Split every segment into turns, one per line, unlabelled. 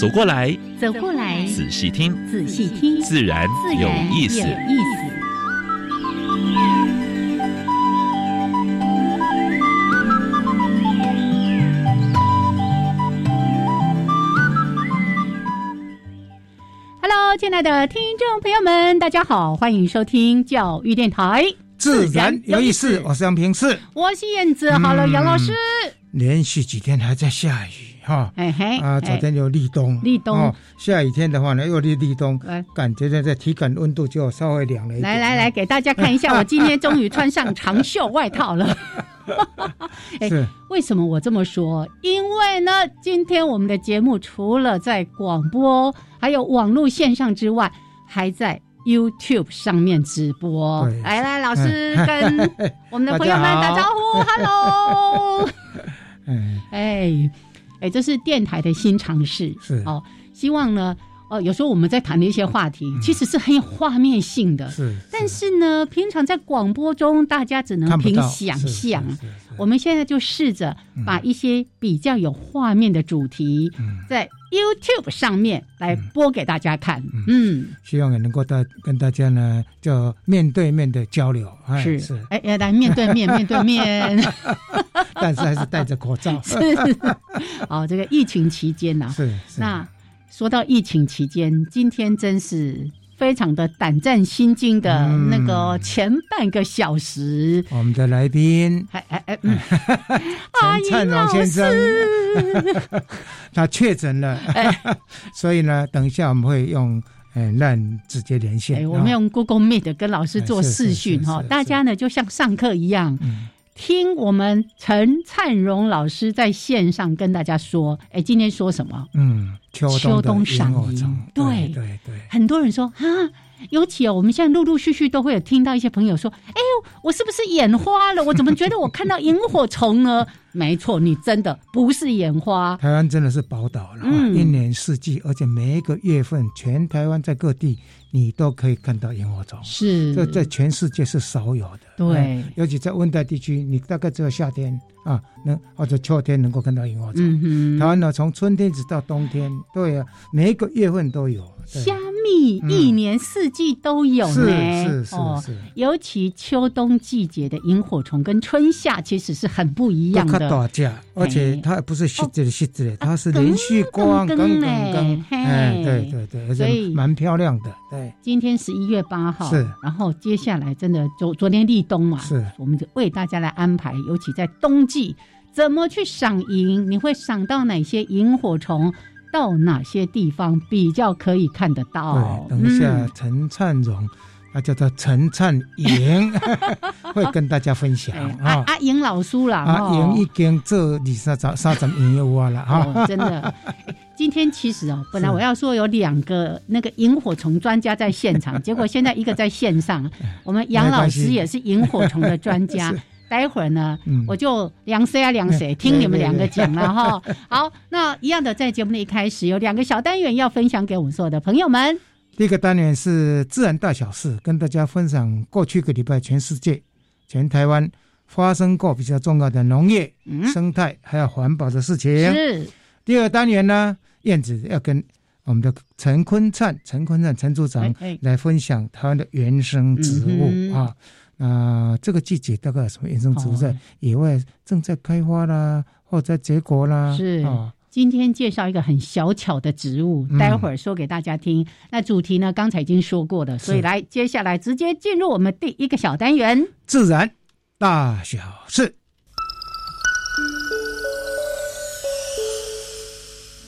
走过来，
走过来，
仔细听，
仔细听，
自然有意思。
Hello，亲爱的听众朋友们，大家好，欢迎收听教育电台，
自然有意思。我是杨平四，
我是燕子。好了，杨老师，
连续几天还在下雨哈，啊，昨天有立冬，
立冬，
下雨天的话呢，又立立冬，感觉在在体感温度就稍微凉了一点。
来来来，给大家看一下，我今天终于穿上长袖外套了。哎，为什么我这么说？因为呢，今天我们的节目除了在广播、还有网络线上之外，还在 YouTube 上面直播。来来，老师跟我们的朋友们打招呼，Hello。哎哎，这是电台的新尝试，
是
哦，希望呢。哦，有时候我们在谈的一些话题，其实是很有画面性的。
是，
但是呢，平常在广播中，大家只能凭想象。我们现在就试着把一些比较有画面的主题，在 YouTube 上面来播给大家看。嗯，
希望也能够大跟大家呢，就面对面的交流。
是是，哎，要来面对面，面对面。
但是还是戴着口罩。
是。哦，这个疫情期间呢，
是
那。说到疫情期间，今天真是非常的胆战心惊的那个前半个小时，
我们的来宾，哎哎哎，陈灿荣先生，他确诊了，所以呢，等一下我们会用嗯让直接连线，
我们用 Google Meet 跟老师做视讯哈，大家呢就像上课一样。听我们陈灿荣老师在线上跟大家说，哎，今天说什么？
嗯，秋冬赏
樱，
对对对，
很多人说啊。尤其哦，我们现在陆陆续续都会有听到一些朋友说：“哎呦，我是不是眼花了？我怎么觉得我看到萤火虫呢？” 没错，你真的不是眼花。
台湾真的是宝岛了，一年四季，而且每一个月份，全台湾在各地你都可以看到萤火虫。
是，
这在全世界是少有的。
对，
尤其在温带地区，你大概只有夏天啊，能或者秋天能够看到萤火虫。台湾呢，从春天直到冬天，对啊，每一个月份都有。
虾米一年四季都有呢，
是是是，
尤其秋冬季节的萤火虫跟春夏其实是很不一样的。
打架，而且它不是细致的细致的，它是连续光，更更更，哎，对对对，而且蛮漂亮的。对，
今天十一月八号，
是，
然后接下来真的昨昨天立冬嘛，
是，
我们就为大家来安排，尤其在冬季怎么去赏萤，你会赏到哪些萤火虫？到哪些地方比较可以看得到？
对，等一下陈灿荣，他叫做陈灿莹，会跟大家分享
啊。阿莹老叔啦，
阿莹已经做二三十三十年有啊了
哈。真的，今天其实哦，本来我要说有两个那个萤火虫专家在现场，结果现在一个在线上，我们杨老师也是萤火虫的专家。待会儿呢，我就量谁啊量谁，听你们两个讲了哈。好，那一样的，在节目的一开始有两个小单元要分享给我们所有的朋友们。
第一个单元是自然大小事，跟大家分享过去一个礼拜全世界、全台湾发生过比较重要的农业、生态还有环保的事情。
是。
第二单元呢，燕子要跟我们的陈坤灿、陈坤灿陈组长来分享台湾的原生植物啊。啊，这个季节大概有什么原生植物在野外正在开花啦，或者结果啦？
是啊，今天介绍一个很小巧的植物，待会儿说给大家听。那主题呢，刚才已经说过的，所以来接下来直接进入我们第一个小单元——
自然大小事。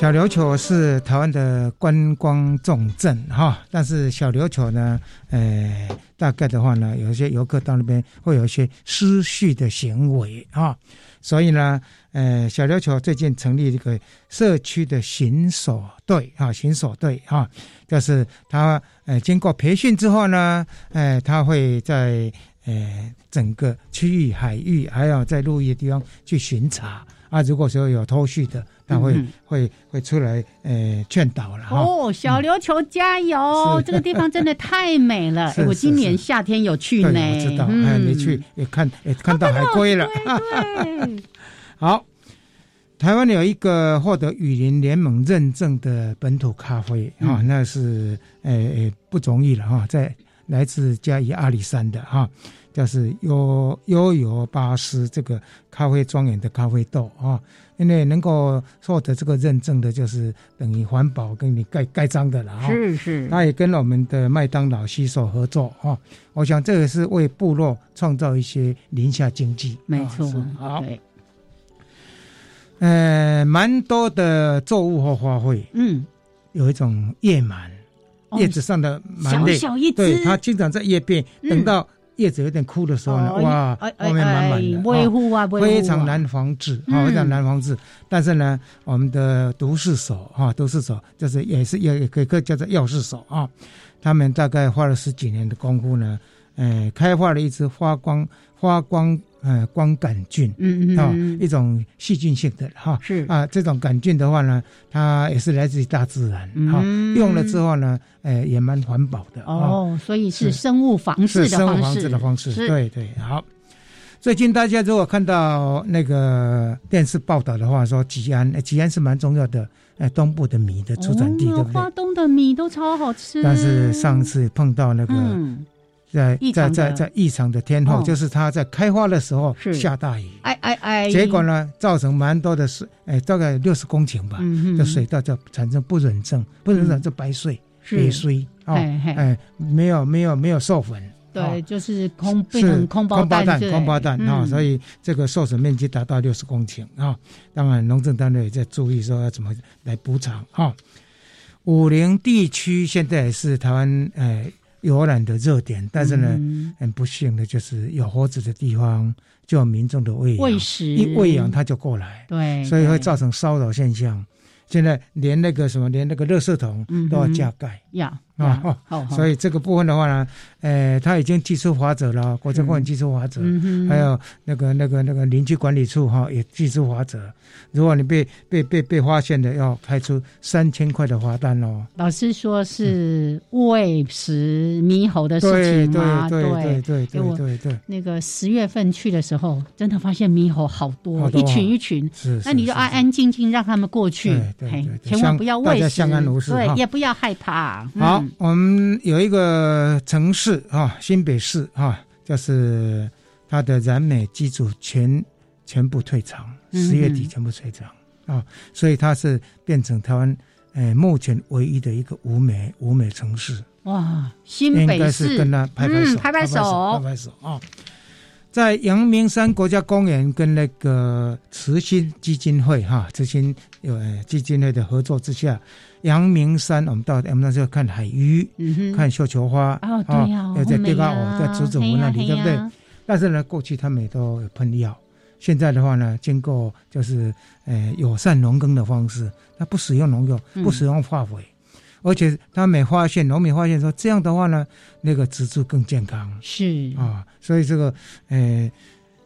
小琉球是台湾的观光重镇哈，但是小琉球呢，呃，大概的话呢，有一些游客到那边会有一些失序的行为哈，所以呢，呃，小琉球最近成立一个社区的巡守队啊，巡守队哈，就是他呃经过培训之后呢，呃，他会在呃整个区域海域还有在陆地地方去巡查。啊，如果说有偷序的，他会会会出来呃劝导了
哦，小琉球加油！这个地方真的太美了。我今年夏天有去呢，
我知道。哎，你去也看也看到海龟了。好，台湾有一个获得雨林联盟认证的本土咖啡啊，那是呃不容易了哈，在来自嘉义阿里山的哈。就是悠悠游巴斯这个咖啡庄园的咖啡豆啊，因为能够获得这个认证的，就是等于环保跟你盖盖章的了
哈。是是，
他也跟我们的麦当劳携手合作哈。我想这也是为部落创造一些宁夏经济。
没错，
好。呃，蛮多的作物和花卉，嗯，有一种叶螨，叶子上的螨
类，小小一
对，它经常在叶片，等到。叶子有点枯的时候呢，哇，后面满满的，
维护啊，
非常难防治，啊，非常难防治。但是呢，我们的毒士手，哈，毒士手就是也是也也可以叫做药师手啊。他们大概花了十几年的功夫呢，呃，开发了一支发光发光。呃，光杆菌，嗯嗯啊，一种细菌性的哈，
是。
啊，这种杆菌的话呢，它也是来自于大自然，哈，用了之后呢，呃，也蛮环保的
哦，所以是生物防治的
生物防治的方式，对对，好。最近大家如果看到那个电视报道的话，说吉安，吉安是蛮重要的，呃，东部的米的出产地，对不对？
花东的米都超好吃，
但是上次碰到那个。在在在在异常的天候，就是它在开花的时候下大雨，
哎哎哎，
结果呢，造成蛮多的水，哎，大概六十公顷吧，的水稻就产生不忍症，不忍症就白碎、裂碎啊，哎，没有没有没有授粉，
对，就是空变成空包蛋，
空包蛋啊，所以这个受损面积达到六十公顷啊，当然农政单位也在注意说要怎么来补偿啊。武陵地区现在也是台湾哎。游览的热点，但是呢，很不幸的就是有猴子的地方就有民众的喂
喂食，
一喂养它就过来，
对，
所以会造成骚扰现象。现在连那个什么，连那个垃圾桶都要加盖，
要啊，
所以这个部分的话呢，呃，他已经提出法则了，国家公园提出法则，还有那个那个那个邻居管理处哈也提出法则。如果你被被被被发现的，要开出三千块的罚单哦。
老师说是喂食猕猴的事情吗？
对对对对对对。
那个十月份去的时候，真的发现猕猴好多，一群一群。
是。
那你就安安静静让他们过去，
对对
千万不要喂食，对，也不要害怕。
好，我们有一个城市啊，新北市啊，就是它的燃煤机组全全部退场。十月底全部退场啊，所以它是变成台湾诶目前唯一的一个无煤无煤城市。
哇，新
北市跟他拍拍手，
拍拍手，
拍拍手啊！在阳明山国家公园跟那个慈心基金会哈，慈心有基金会的合作之下，阳明山我们到我们那时候看海鱼，看绣球花
啊，对呀，
在地高哦，在竹子湖那里，对不对？但是呢，过去他们也都有喷药。现在的话呢，经过就是呃友善农耕的方式，它不使用农药，不使用化肥，而且他们发现农民发现说这样的话呢，那个植株更健康。
是
啊，所以这个呃，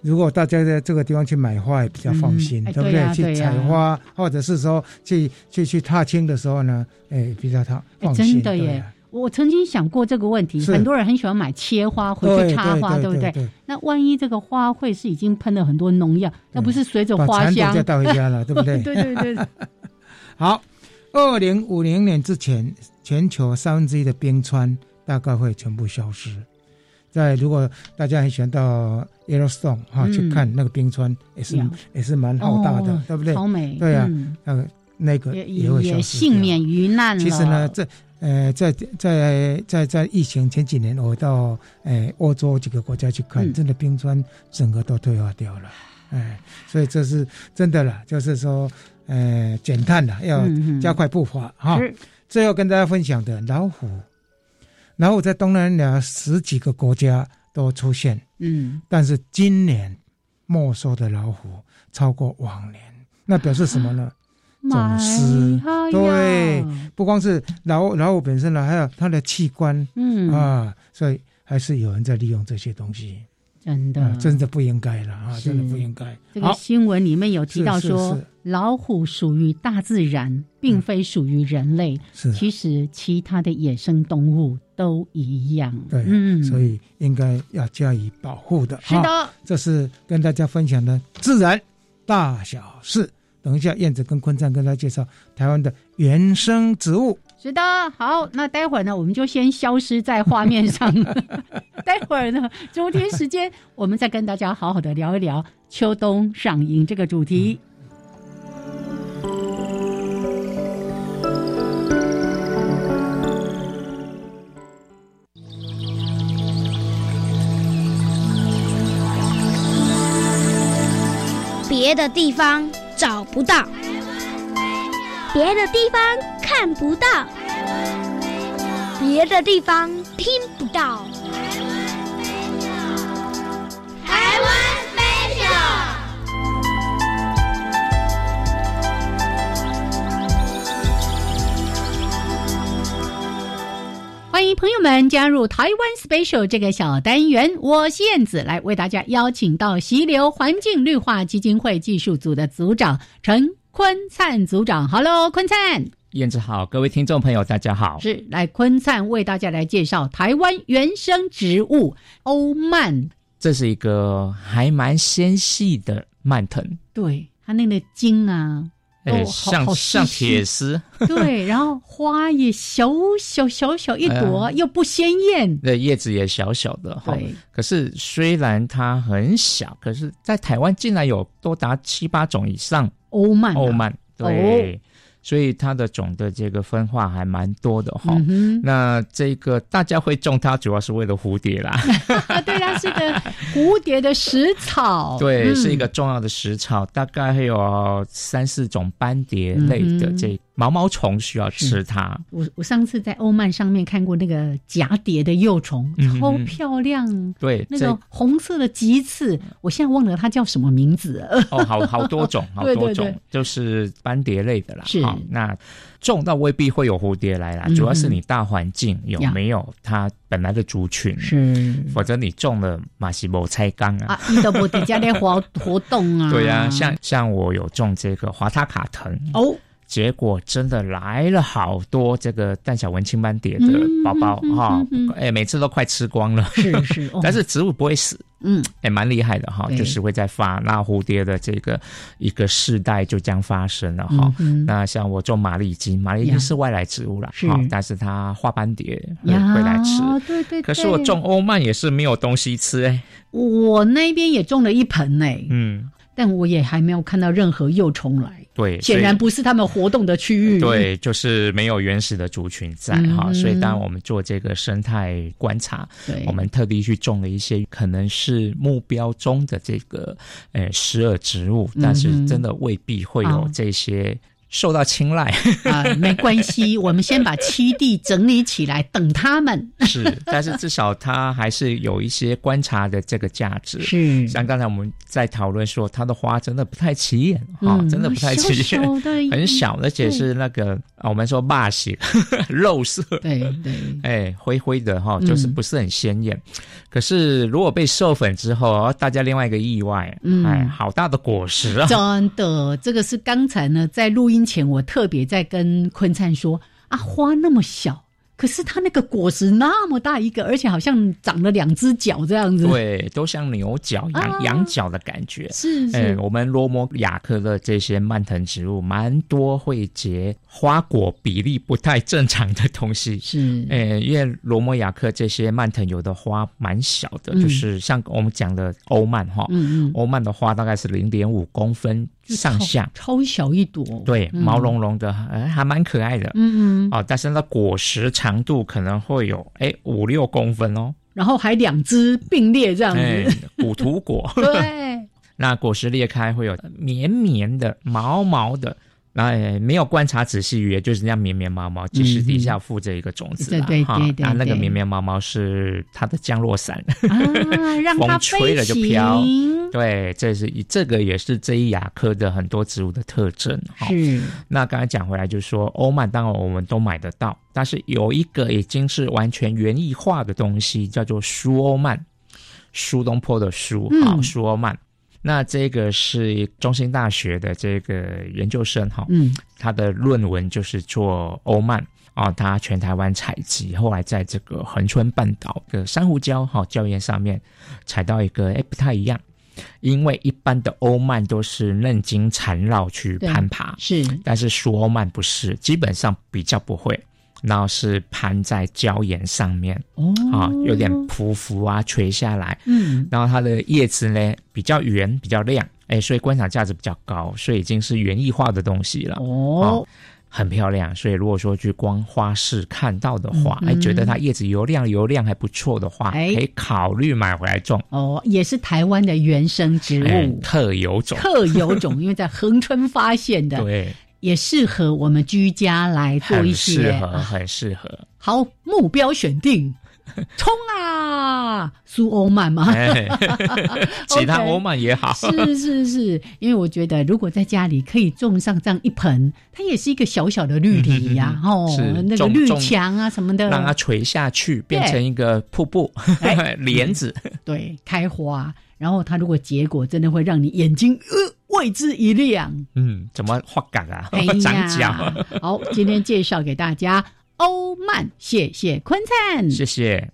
如果大家在这个地方去买花也比较放心，对不对？去采花或者是说去去去踏青的时候呢，哎，比较他放心。
真的耶。我曾经想过这个问题，很多人很喜欢买切花回去插花，对不对？那万一这个花卉是已经喷了很多农药，那不是随着花香
就带回家了，对不对？
对 对对。
好，二零五零年之前，全球三分之一的冰川大概会全部消失。在如果大家很喜欢到 Yellowstone 哈去看那个冰川，也是也是蛮浩大的，对不对？
超美。
对啊，那个那个也会消失，
幸免于难了。
其实呢，这。呃，在在在在疫情前几年，我到呃欧洲几个国家去看，真的冰川整个都退化掉了，哎，所以这是真的了，就是说，呃，减碳了，要加快步伐哈。最后跟大家分享的老虎，老虎在东南亚十几个国家都出现，嗯，但是今年没收的老虎超过往年，那表示什么呢？走私，对，不光是老老虎本身了，还有它的器官，嗯。啊，所以还是有人在利用这些东西，
真的，
真的不应该了啊，真的不应该。
这个新闻里面有提到说，老虎属于大自然，并非属于人类。
是，
其实其他的野生动物都一样。
对，嗯，所以应该要加以保护的。
是的，
这是跟大家分享的自然大小事。等一下，燕子跟坤灿跟大家介绍台湾的原生植物。
是的，好，那待会儿呢，我们就先消失在画面上。待会儿呢，周天时间，我们再跟大家好好的聊一聊秋冬赏樱这个主题。
别的地方。找不到，别的地方看不到，别的地方听不到。台湾 special。
欢迎朋友们加入台湾 special 这个小单元，我是燕子，来为大家邀请到溪流环境绿化基金会技术组的组长陈坤灿组长。Hello，坤灿，
燕子好，各位听众朋友大家好。
是来坤灿为大家来介绍台湾原生植物欧曼，
这是一个还蛮纤细的蔓藤，
对它那个茎啊。
哎，像像铁丝，
对，然后花也小小小小一朵，又不鲜艳，
对，叶子也小小的，对。可是虽然它很小，可是在台湾竟然有多达七八种以上
欧曼，
欧曼，对。所以它的种的这个分化还蛮多的哈。那这个大家会种它，主要是为了蝴蝶啦。
对，它是个蝴蝶的食草。
对，是一个重要的食草，大概会有三四种斑蝶类的这。毛毛虫需要吃它。
我我上次在欧曼上面看过那个蛱蝶的幼虫，超漂亮。
对，
那个红色的棘刺，我现在忘了它叫什么名字。
哦，好好多种，好多种，就是斑蝶类的啦。
是，
那种到未必会有蝴蝶来啦，主要是你大环境有没有它本来的族群。
是，
否则你种了马西莫菜缸啊，
你都不底下的活 活动啊。
对呀，像像我有种这个华塔卡藤
哦。
结果真的来了好多这个淡小文青斑蝶的宝宝哈，哎，每次都快吃光了。
是是，
但是植物不会死，嗯，也蛮厉害的哈，就是会在发。那蝴蝶的这个一个世代就将发生了哈。那像我种马丽金，马丽金是外来植物了，好，但是它花斑蝶会来吃。
对对。
可是我种欧曼也是没有东西吃哎。
我那边也种了一盆哎，嗯，但我也还没有看到任何幼虫来。
对，
显然不是他们活动的区域。
对，就是没有原始的族群在哈，所以当我们做这个生态观察，我们特地去种了一些可能是目标中的这个呃食饵植物，但是真的未必会有这些。受到青睐
啊，没关系，我们先把七弟整理起来，等他们。
是，但是至少他还是有一些观察的这个价值。
是，
像刚才我们在讨论说，它的花真的不太起眼啊，真的不太起眼，很小，而且是那个我们说霸气肉色，
对对，
哎，灰灰的哈，就是不是很鲜艳。可是如果被授粉之后，大家另外一个意外，哎，好大的果实啊！
真的，这个是刚才呢在录音。前我特别在跟坤灿说啊，花那么小。可是它那个果实那么大一个，而且好像长了两只脚这样子，
对，都像牛角、羊羊角的感觉。
是是，
我们罗摩亚科的这些蔓藤植物，蛮多会结花果比例不太正常的东西。
是，
诶，因为罗摩亚科这些蔓藤有的花蛮小的，就是像我们讲的欧曼哈，欧曼的花大概是零点五公分上下，
超小一朵，
对，毛茸茸的，哎，还蛮可爱的，嗯嗯，哦，但是那果实长度可能会有哎五六公分哦，
然后还两只并列这样子，
古土果，
对，
那果实裂开会有绵绵的、毛毛的。那没有观察仔细，也就是那样绵绵毛毛，其实底下附着一个种子
对对对对，
那那个绵绵毛毛是它的降落伞，
让
风吹了就飘。对，这是这个也是这一亚科的很多植物的特征。
是。
那刚才讲回来，就是说欧曼，当然我们都买得到，但是有一个已经是完全园艺化的东西，叫做苏欧曼，苏东坡的苏，好，苏欧曼。那这个是中兴大学的这个研究生哈，嗯，他的论文就是做欧曼啊，他全台湾采集，后来在这个恒春半岛的珊瑚礁哈礁岩上面采到一个，哎，不太一样，因为一般的欧曼都是嫩茎缠绕去攀爬，
是，
但是苏欧曼不是，基本上比较不会。然后是盘在椒岩上面，哦，啊，有点匍匐啊，垂下来，嗯，然后它的叶子呢比较圆，比较亮，哎，所以观赏价值比较高，所以已经是园艺化的东西了，哦，很漂亮。所以如果说去光花市看到的话，哎，觉得它叶子油亮油亮还不错的话，可以考虑买回来种。
哦，也是台湾的原生植物，
特有种，
特有种，因为在恒春发现的，
对。
也适合我们居家来做一
些，很适合，很适合。
好，目标选定，冲啊！苏欧曼嘛，
其他欧曼也好。
是是是，因为我觉得如果在家里可以种上这样一盆，它也是一个小小的绿篱呀，哦，那个绿墙啊什么的，
让它垂下去变成一个瀑布，帘子，
对，开花。然后它如果结果，真的会让你眼睛呃为之一亮。
嗯，怎么发感啊？长脚。
好，今天介绍给大家欧曼，谢谢坤灿，
谢谢。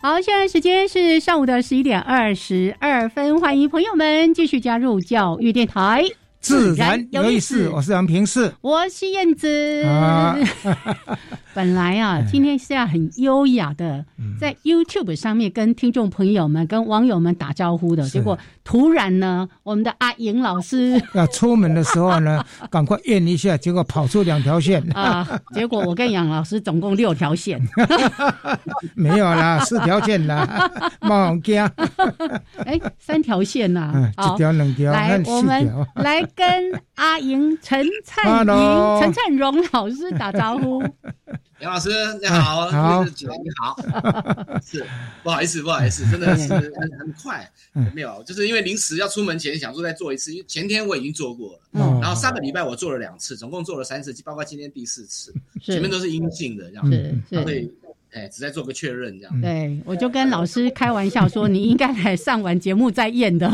好，现在时间是上午的十一点二十二分，欢迎朋友们继续加入教育电台。
自然有意思，我是杨平是，
我是燕子。本来啊，今天是要很优雅的在 YouTube 上面跟听众朋友们、跟网友们打招呼的，结果突然呢，我们的阿莹老师
要出门的时候呢，赶快验一下，结果跑出两条线。
啊！结果我跟杨老师总共六条线，
没有啦，四条线啦，冒惊。
哎，三条线呐，
一条两条，
来，我们来跟阿莹陈灿莹、陈灿荣老师打招呼。
杨老师，你好，好，姐你好，是不好意思，不好意思，真的是很很快，没有，就是因为临时要出门前想说再做一次，因为前天我已经做过了，然后上个礼拜我做了两次，总共做了三次，包括今天第四次，前面都是阴性的，这样。子，所以。哎，只在做个确认这样。
对，我就跟老师开玩笑说，你应该来上完节目再验的。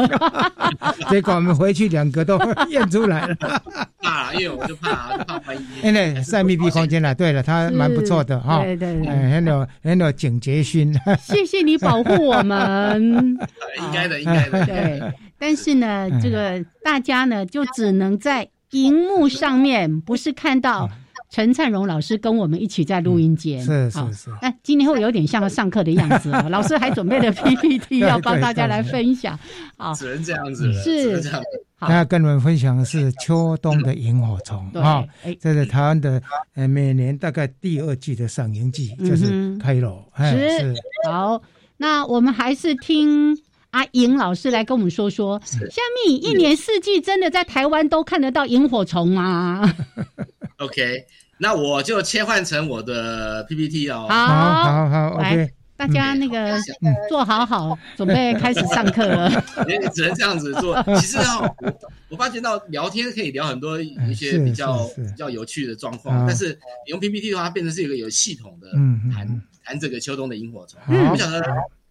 结果我们回去两个都验出来了。
怕，因为我就怕怕怀疑。因
为在密闭空间了。对了，他蛮不错的哈。
对对对，
很有很有警觉心。
谢谢你保护我们。
应该的，应该的。
对，但是呢，这个大家呢，就只能在荧幕上面，不是看到。陈灿荣老师跟我们一起在录音间，
是是是。
哎，今天会有点像上课的样子哦。老师还准备了 PPT 要帮大家来分享。
好，只能这样子了。
是
这样。
他跟我们分享的是秋冬的萤火虫啊，这是台湾的呃每年大概第二季的赏萤季，就是开罗。
是好，那我们还是听阿莹老师来跟我们说说，下面一年四季真的在台湾都看得到萤火虫吗？
OK。那我就切换成我的 PPT
哦。
好，好，好，OK。
大家那个做好好，准备开始上课了。
只能这样子做。其实哦，我发现到聊天可以聊很多一些比较比较有趣的状况，但是你用 PPT 的话，变成是一个有系统的谈谈这个秋冬的萤火虫。不晓得。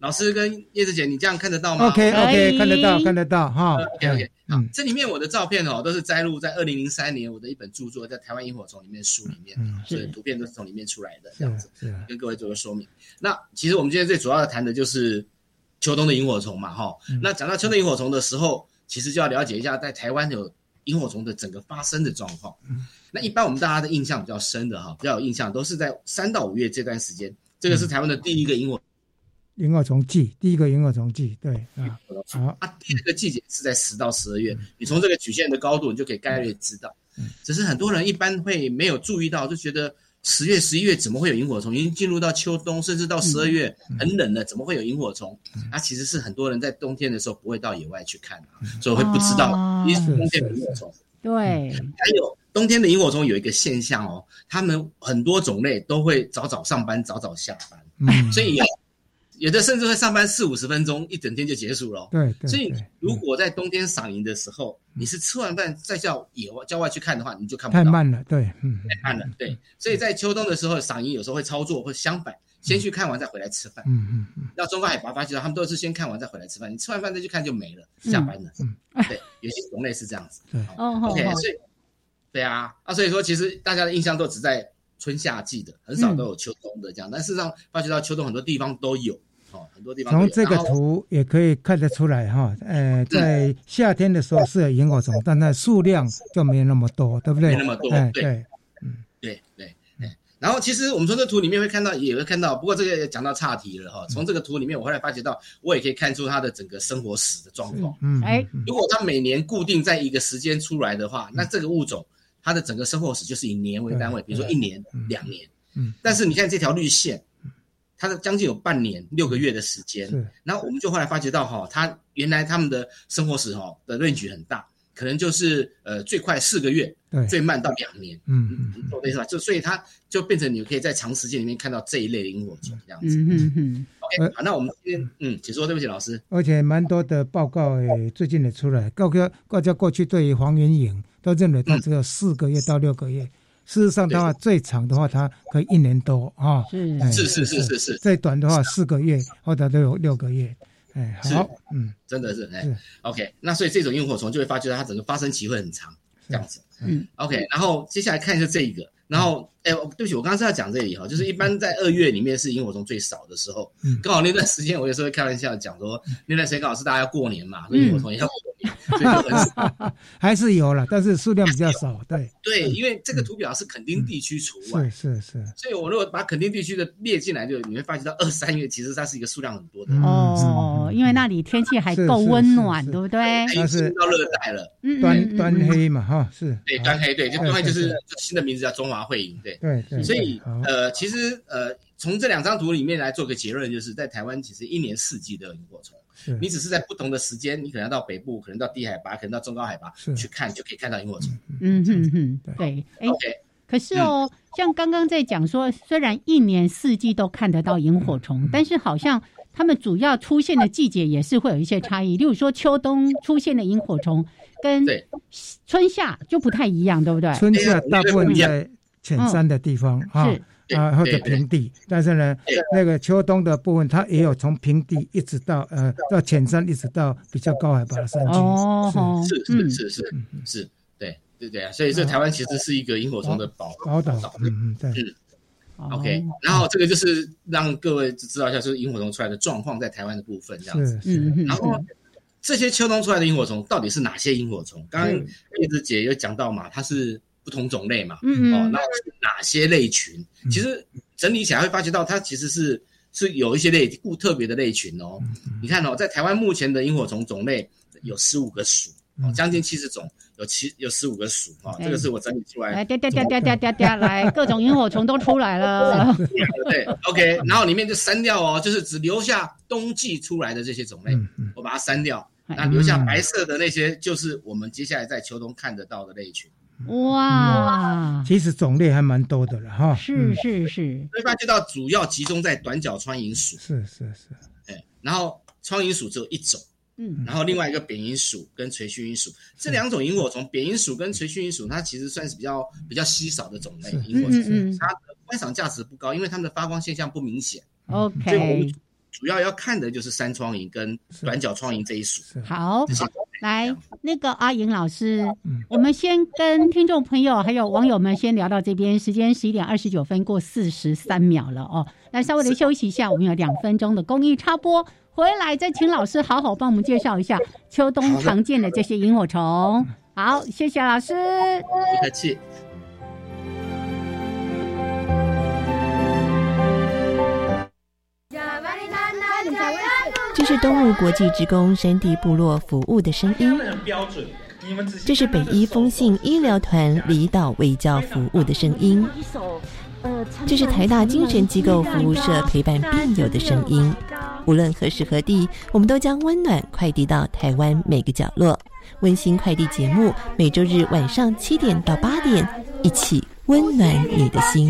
老师跟叶子姐，你这样看得到吗
？OK OK，看得到看得到哈。
OK OK，好，这里面我的照片哦，都是摘录在二零零三年我的一本著作，在台湾萤火虫里面书里面，所以图片都是从里面出来的这样子，跟各位做个说明。那其实我们今天最主要的谈的就是秋冬的萤火虫嘛，哈。那讲到秋冬萤火虫的时候，其实就要了解一下在台湾有萤火虫的整个发生的状况。那一般我们大家的印象比较深的哈，比较有印象都是在三到五月这段时间，这个是台湾的第一个萤火
萤火虫季，第一个萤火虫季，对啊，
好啊，第二个季节是在十到十二月，你从这个曲线的高度，你就可以概略知道。只是很多人一般会没有注意到，就觉得十月、十一月怎么会有萤火虫？已经进入到秋冬，甚至到十二月很冷了，怎么会有萤火虫？那其实是很多人在冬天的时候不会到野外去看所以会不知道，一冬天有萤火虫。
对，
还有冬天的萤火虫有一个现象哦，他们很多种类都会早早上班，早早下班，所以。有的甚至会上班四五十分钟，一整天就结束了。
对，
所以如果在冬天赏萤的时候，你是吃完饭再叫野外郊外去看的话，你就看不
到。太慢了，对，
嗯，太慢了，对。所以在秋冬的时候赏萤，有时候会操作或相反，先去看完再回来吃饭。
嗯嗯嗯。
那中高海拔发觉到他们都是先看完再回来吃饭，你吃完饭再去看就没了，下班了。嗯，对，有些种类是这样子。
对，
哦
，OK，所以，对啊，啊，所以说其实大家的印象都只在春夏季的，很少都有秋冬的这样。但事实上发觉到秋冬很多地方都有。哦，很多地方
从这个图也可以看得出来哈，呃，在夏天的时候是有萤火虫，但那数量就没有那么多，对不对？
没那么多，对，嗯，对对对。然后其实我们从这图里面会看到，也会看到，不过这个讲到岔题了哈。从这个图里面，我后来发觉到，我也可以看出它的整个生活史的状况。
嗯，哎，
如果它每年固定在一个时间出来的话，那这个物种它的整个生活史就是以年为单位，比如说一年、两年。嗯，但是你看这条绿线。它的将近有半年六个月的时间，然后我们就后来发觉到哈，它原来他们的生活史哈的 range 很大，可能就是呃最快四个月，最慢到两年，
嗯嗯，
对是吧？就所以它就变成你可以在长时间里面看到这一类的萤火虫这样子。
嗯嗯嗯。
OK，好，那我们今天嗯，请说，对不起老师。
而且蛮多的报告诶，最近也出来，各个各家过去对于黄缘影都认为它只有四个月到六个月。事实上的话，最长的话，它可以一年多啊。
是是是是是。
最短的话，四个月或者都有六个月。哎，好，嗯，
真的是哎。OK，那所以这种萤火虫就会发觉它整个发生期会很长，这样子。嗯。OK，然后接下来看一下这一个，然后哎，对不起，我刚刚是要讲这里哈，就是一般在二月里面是萤火虫最少的时候。嗯。刚好那段时间，我有时候会开玩笑讲说，那段时间刚好是大家要过年嘛，所以萤火虫也要。
还是有了，但是数量比较少。对
对，因为这个图表是垦丁地区除外，
是是是。
所以我如果把垦丁地区的列进来，就你会发觉到二三月其实它是一个数量很多的
哦，因为那里天气还够温暖，对不对？
已经到热带了，
端端黑嘛哈，是
对端黑，对，就端黑就是新的名字叫中华会影，
对对对。
所以呃，其实呃，从这两张图里面来做个结论，就是在台湾其实一年四季都有萤火虫。你只是在不同的时间，你可能到北部，可能到低海拔，可能到中高海拔去看，就可以看到萤火虫。
嗯嗯嗯，对。
OK。
可是哦，像刚刚在讲说，虽然一年四季都看得到萤火虫，但是好像它们主要出现的季节也是会有一些差异。例如说，秋冬出现的萤火虫跟春夏就不太一样，对不对？
春夏大部分在浅山的地方啊。啊，或者平地，但是呢，那个秋冬的部分，它也有从平地一直到呃到浅山，一直到比较高海拔的山区。
哦，
是是是是是，对对对啊，所以这台湾其实是一个萤火虫的宝
宝岛。嗯嗯，对。
OK，然后这个就是让各位知道一下，就是萤火虫出来的状况在台湾的部分这样子。
嗯。
然后这些秋冬出来的萤火虫到底是哪些萤火虫？刚刚叶子姐有讲到嘛，它是。不同种类嘛，哦，那哪些类群？其实整理起来会发觉到，它其实是是有一些类固特别的类群哦。你看哦，在台湾目前的萤火虫种类有十五个属，哦，将近七十种，有七有十五个属啊。这个是我整理出来，
来，掉掉掉掉掉掉掉，来，各种萤火虫都出来了。
对，OK，然后里面就删掉哦，就是只留下冬季出来的这些种类，我把它删掉，那留下白色的那些，就是我们接下来在秋冬看得到的类群。
哇，
其实种类还蛮多的了哈。
是是是，
所以发觉到主要集中在短角穿蝇鼠。
是是是，
哎，然后穿蝇鼠只有一种，
嗯，
然后另外一个扁蝇鼠跟垂须蝇鼠这两种萤火虫，扁蝇鼠跟垂须蝇鼠，它其实算是比较比较稀少的种类萤火虫，它的观赏价值不高，因为它们的发光现象不明显。
OK。
主要要看的就是三窗萤跟短角窗萤这一属。
好，来那个阿莹老师，我们先跟听众朋友还有网友们先聊到这边，时间十一点二十九分过四十三秒了哦。来稍微的休息一下，我们有两分钟的公益插播，回来再请老师好好帮我们介绍一下秋冬常见的这些萤火虫。好，谢谢老师，
不客气。
这是东吴国际职工山地部落服务的声音。这是北医风信医疗团离岛卫教服务的声音。这是台大精神机构服务社陪伴病友的声音。无论何时何地，我们都将温暖快递到台湾每个角落。温馨快递节目每周日晚上七点到八点，一起温暖你的心。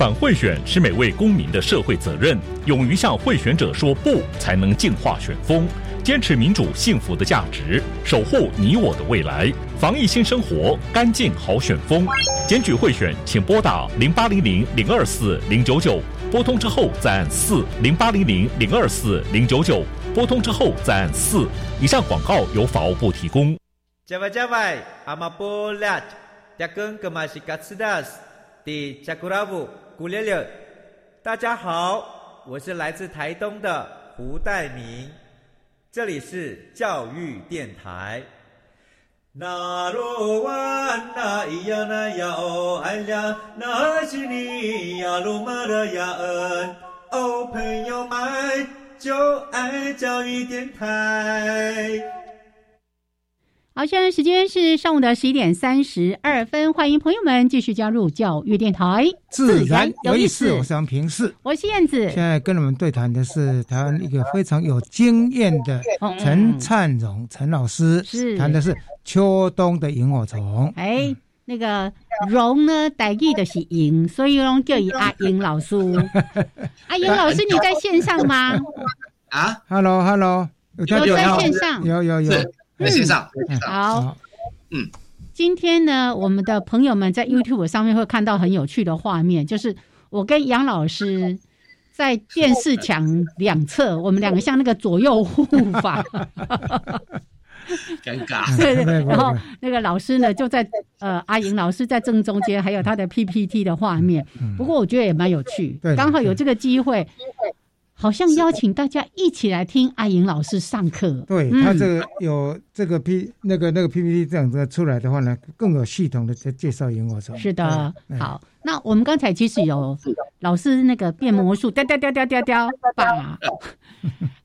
反贿选是每位公民的社会责任，勇于向贿选者说不，才能净化选风，坚持民主幸福的价值，守护你我的未来。防疫新生活，干净好选风。检举贿选，请拨打零八零零零二四零九九，拨通之后再按四零八零零零二四零九九，拨通之后再按四。以上广告由法务部提供。
加外加外，阿玛古拉布。胡六六，大家好，我是来自台东的胡代明，这里是教育电台。那罗哇那咿呀那呀哦哎呀，那是你呀鲁玛的呀恩哦，朋友们就爱教育电台。
好，现在时间是上午的十一点三十二分，欢迎朋友们继续加入教育电台，
自然有意思。我是杨平视，
我是燕子。
现在跟我们对谈的是台湾一个非常有经验的陈灿荣陈老师，
是
谈的是秋冬的萤火虫。
哎，那个荣呢，代意的是萤，所以荣叫以阿萤老师。阿萤老师，你在线上吗？
啊
，Hello，Hello，
有在线上，
有有有。
在线上
好，嗯，今天呢，我们的朋友们在 YouTube 上面会看到很有趣的画面，就是我跟杨老师在电视墙两侧，我们两个像那个左右护法，
尴尬。
对 对，然后那个老师呢就在呃，阿莹老师在正中间，还有他的 PPT 的画面。不过我觉得也蛮有趣，刚好有这个机会。好像邀请大家一起来听阿莹老师上课。
对他这个有这个 P 那个那个 PPT 这样子出来的话呢，更有系统的在介绍萤火虫。
是的，好，那我们刚才其实有老师那个变魔术，雕雕雕雕雕雕，把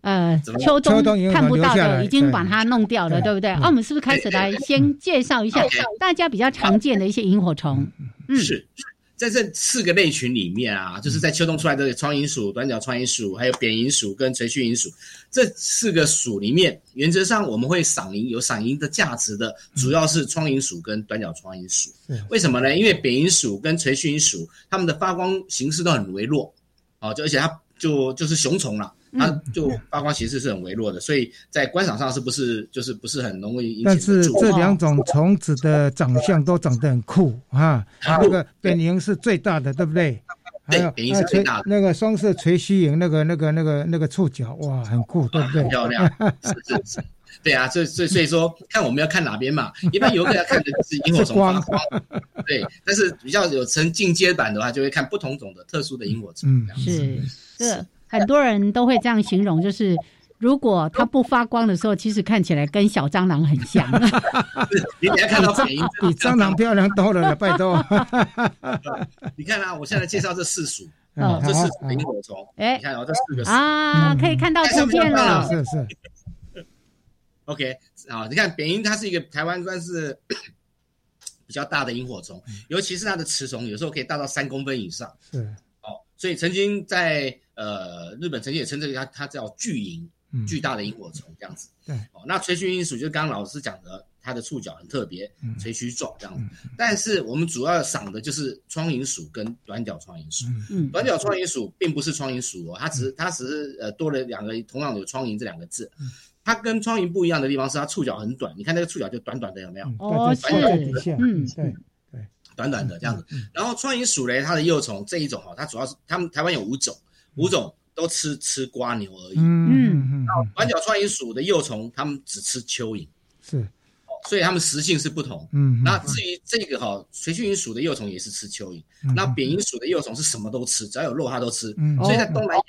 呃秋冬看不到的已经把它弄掉了，对不对？那我们是不是开始来先介绍一下大家比较常见的一些萤火虫？
嗯，是。在这四个类群里面啊，就是在秋冬出来的窗萤鼠、短角窗萤鼠，还有扁萤鼠跟垂须萤鼠这四个鼠里面，原则上我们会赏萤有赏萤的价值的，主要是窗萤鼠跟短角窗萤鼠。为什么呢？因为扁萤鼠跟垂须萤鼠它们的发光形式都很微弱，哦，就而且它就就是雄虫了。它就发光形式是很微弱的，所以在观赏上是不是就是不是很容易引起
但是这两种虫子的长相都长得很酷啊！那个扁萤是最大的，对不对？
对，扁萤是最大的。
那个双色垂须萤，那个那个那个那个触角，哇，很酷，对不对？
漂亮，是是是，对啊，所以所以所以说，看我们要看哪边嘛？一般游客要看的就是萤火虫发光，对。但是比较有成进阶版的话，就会看不同种的特殊的萤火虫。嗯，
是这。很多人都会这样形容，就是如果它不发光的时候，其实看起来跟小蟑螂很像。
你等下看到
比蟑螂漂亮多了，拜托。
你看啊，我现在介绍这四属，哦，这四属萤火虫。哎，你看哦，这四个
啊，可以看到图片了。
是是。
OK，啊，你看扁萤，它是一个台湾算是 比较大的萤火虫，尤其是它的雌虫，有时候可以大到三公分以上。
是。
哦，所以曾经在。呃，日本曾经也称这个它它叫巨萤，巨大的萤火虫这样子。
对，
哦，那垂须萤鼠就是刚刚老师讲的，它的触角很特别，垂须状这样子。但是我们主要赏的就是窗蝇属跟短角窗蝇属。嗯，短角窗蝇属并不是窗蝇属哦，它只是它只是呃多了两个同样有窗蝇这两个字。它跟窗蝇不一样的地方是它触角很短，你看那个触角就短短的，有没有？
哦，是，
嗯，对对，
短短的这样子。然后窗蝇属嘞，它的幼虫这一种哈，它主要是它们台湾有五种，五种。都吃吃瓜牛而已。嗯嗯。然后短角穿蝇属的幼虫，它们只吃蚯蚓。
是。
所以它们食性是不同。嗯。那至于这个哈，垂须蝇属的幼虫也是吃蚯蚓。那扁蝇属的幼虫是什么都吃，只要有肉它都吃。嗯。所以在东南亚，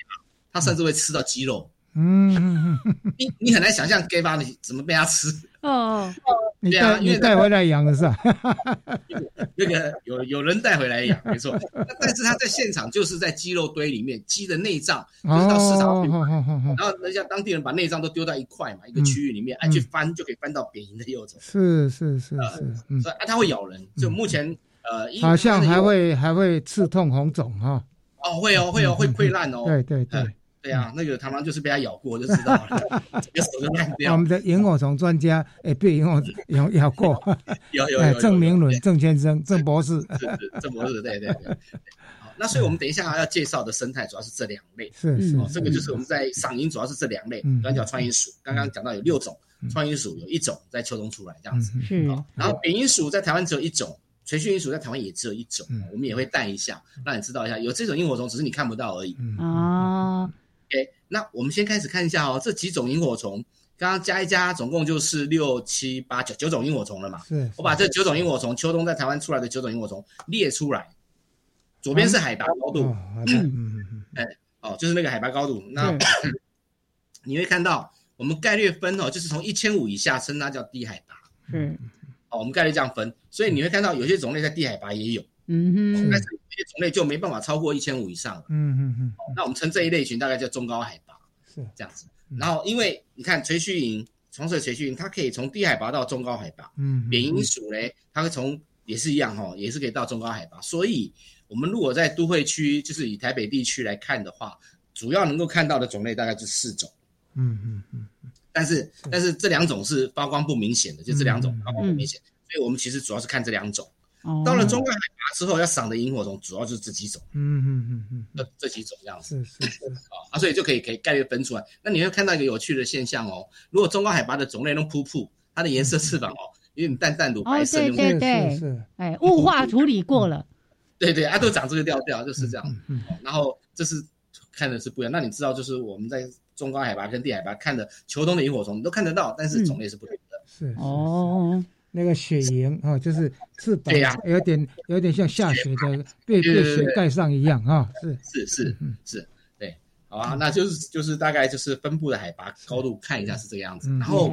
它甚至会吃到鸡肉。嗯。你你很难想象 gay 吧？你怎么被它吃？哦。
你带你带回来养的是吧？
那个有有人带回来养，没错。但是他在现场就是在鸡肉堆里面，鸡的内脏就是到市场去买，然后人家当地人把内脏都丢在一块嘛，一个区域里面，哎去翻就可以翻到扁蝇的幼虫。
是是是是，
所以啊，它会咬人。就目前呃，
好像还会还会刺痛红肿哈。
哦，会哦会哦会溃烂哦。
对对对。
对啊，那个螳螂就是被它咬过就知道了，一手就烂掉。
我们的萤火虫专家也被萤火 咬咬过，
有有有。
郑明伦郑先生郑博士，
郑博士，对对对。好，那所以我们等一下要介绍的生态主要是这两类，
是是。
这个就是我们在赏萤主要是这两类，短角穿萤属，刚刚讲到有六种，穿蝇属有一种在秋冬出来这样子，
是。
然后扁蝇属在台湾只有一种，垂须蝇属在台湾也只有一种，我们也会带一下，让你知道一下有这种萤火虫，只是你看不到而已。啊。OK，那我们先开始看一下哦，这几种萤火虫，刚刚加一加，总共就是六七八九九种萤火虫了嘛。
是，
我把这九种萤火虫，秋冬在台湾出来的九种萤火虫列出来。左边是海拔高度，嗯嗯嗯，哎，哦，就是那个海拔高度。那你会看到，我们概率分哦，就是从一千五以下称它叫低海拔。嗯，哦，我们概率这样分，所以你会看到有些种类在低海拔也有。嗯哼，但是有些种类就没办法超过一千五以上了。嗯嗯嗯。那我们称这一类群大概叫中高海拔，
是
这样子。然后因为你看垂须蝇，黄水垂须蝇，它可以从低海拔到中高海拔。嗯。扁蝇属嘞，它会从也是一样哈，也是可以到中高海拔。所以我们如果在都会区，就是以台北地区来看的话，主要能够看到的种类大概就四种。嗯嗯嗯。但是但是这两种是发光不明显的，就这两种发光不明显，所以我们其实主要是看这两种。到了中高海拔之后，要赏的萤火虫主要就是这几种，嗯嗯嗯嗯，这这几种这样子，
是是是。
啊，所以就可以可以概率分出来。那你会看到一个有趣的现象哦，如果中高海拔的种类用扑扑，它的颜色翅膀哦有点淡淡乳白色，
对对对，是。哎，雾化处理过了，
对对，它都长这个调调，就是这样。嗯，然后这是看的是不一样。那你知道，就是我们在中高海拔跟低海拔看的秋冬的萤火虫，你都看得到，但是种类是不同的。
是。哦。那个雪莹啊，就是翅膀有点有点像下雪的被被雪盖上一样啊，是。
是是是，对，好吧，那就是就是大概就是分布的海拔高度看一下是这个样子，然后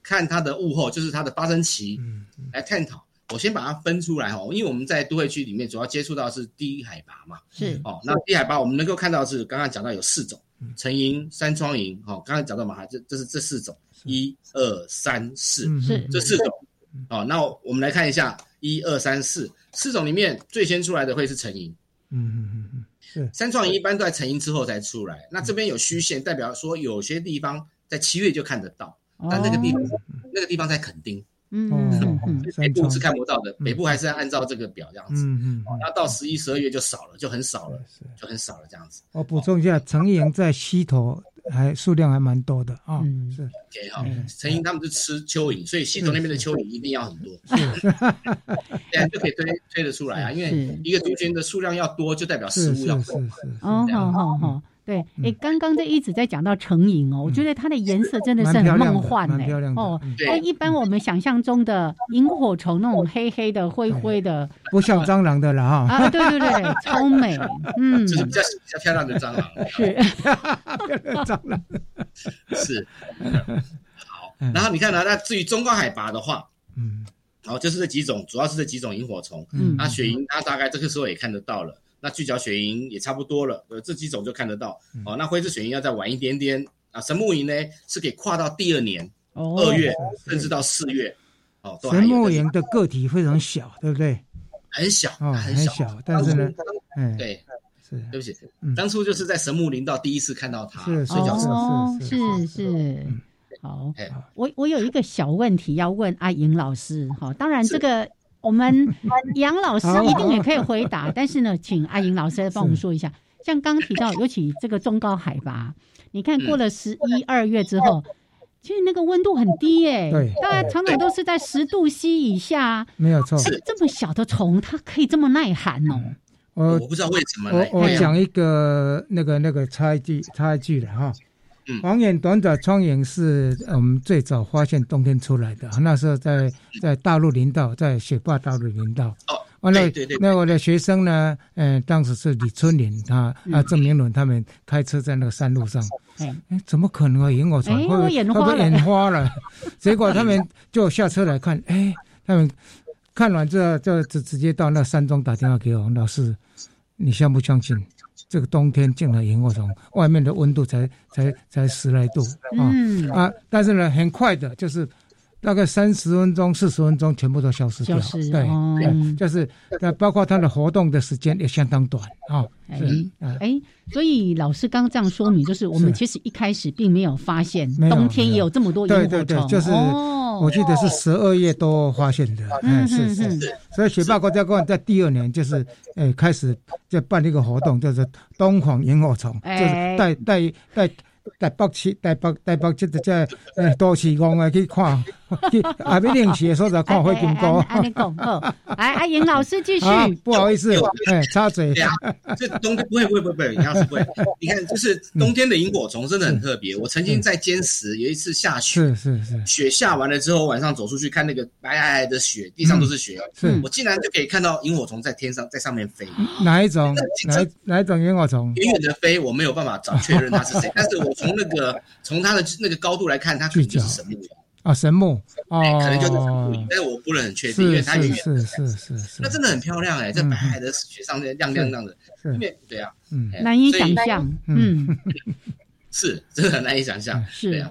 看它的物候，就是它的发生期来探讨。我先把它分出来哦，因为我们在都会区里面主要接触到是低海拔嘛，
是。
哦，那低海拔我们能够看到是刚刚讲到有四种，成萤、山窗萤，哦，刚刚讲到嘛，这这是这四种，一二三四，
是
这四种。哦，那我们来看一下，一二三四四种里面最先出来的会是成萤，嗯嗯嗯嗯，是。三创萤一般都在成萤之后才出来。那这边有虚线，代表说有些地方在七月就看得到，但那个地方那个地方在垦丁，嗯嗯，北部是看不到的，北部还是要按照这个表这样子，嗯嗯，那到十一、十二月就少了，就很少了，就很少了这样子。
我补充一下，成萤在西头。还数量还蛮多的啊，是。
OK 哈，陈英他们是吃蚯蚓，所以系统那边的蚯蚓一定要很多，这样 就可以推推得出来啊。因为一个族群的数量要多，就代表食物要多。
哦，好好好。对，哎，刚刚这一直在讲到成影哦，我觉得它的颜色真的是很梦幻
嘞，哦，
那，一般我们想象中的萤火虫那种黑黑的、灰灰的，
不像蟑螂的了哈。
啊，对对对，超美，
嗯，就是比较比较漂亮的蟑螂，
是，
蟑 螂
是。好，然后你看呢，那至于中高海拔的话，嗯，好，就是这几种，主要是这几种萤火虫，嗯，那雪萤它大概这个时候也看得到了。那聚角雪萤也差不多了，呃，这几种就看得到。哦，那灰质雪萤要再晚一点点。啊，神木萤呢是可以跨到第二年二月，甚至到四月。哦，
神木萤的个体非常小，对不对？
很小，很
小，但是呢，
嗯，对，是，对不起，当初就是在神木林道第一次看到它，
是，
睡觉
是是是。好，我我有一个小问题要问阿莹老师，哈，当然这个我们 杨老师一定也可以回答，但是呢，请阿莹老师帮我们说一下，像刚刚提到，尤其这个中高海拔，你看过了十一二月之后，其实那个温度很低耶，
对，
大概常常都是在十度 C 以下，
没有错，
这么小的虫，它可以这么耐寒哦。
我我不知道为什么。
我我讲一个那个那个差距差距的哈。黄眼短爪苍蝇是我们最早发现冬天出来的，那时候在在大陆林道，在雪霸大陆林道。
哦，完了，对对。
那我的学生呢？嗯，当时是李春林，他啊郑明伦他们开车在那个山路上。哎，怎么可能啊？萤火虫会会眼花了？结果他们就下车来看，哎，他们。看完之后，就直直接到那山庄打电话给我老师，你相不相信？这个冬天进了萤火虫，外面的温度才才才十来度啊啊！但是呢，很快的，就是大概三十分钟、四十分钟，全部都消失掉。对对，就是那包括它的活动的时间也相当短啊。
哎哎，所以老师刚刚这样说明，就是我们其实一开始并没有发现冬天也有这么多萤火虫。
对对对就是我记得是十二月多发现的，嗯是是，所以雪霸国家公园在第二年就是诶开始就办一个活动，就是东皇萤火虫，就是带带带。台北市、台北、台北这个这诶都市公啊去看，去阿要练习的时候就看 火金哥。
阿你讲好，来阿莹老师继续。
不好意思，哎，插嘴。
这冬天不会不会不会，杨老师不会。你看，就是冬天的萤火虫真的很特别。我曾经在坚石有一次下雪，
是是是，
雪下完了之后，晚上走出去看那个白皑皑的雪，地上都是雪，是我竟然就可以看到萤火虫在天上，在上面飞。
哪一种？哪哪一种萤火虫？
远远的飞，我没有办法找确认它是谁，但是我。从那个从它的那个高度来看，它可能就是神木
啊，神木哦，
可能就是神木，但是我不能很确定，因为它远远
是是是是，
那真的很漂亮哎，在白海的雪上面亮亮亮的，因为对啊，
嗯，难以想象，嗯，
是真的很难以想象，
是。
啊，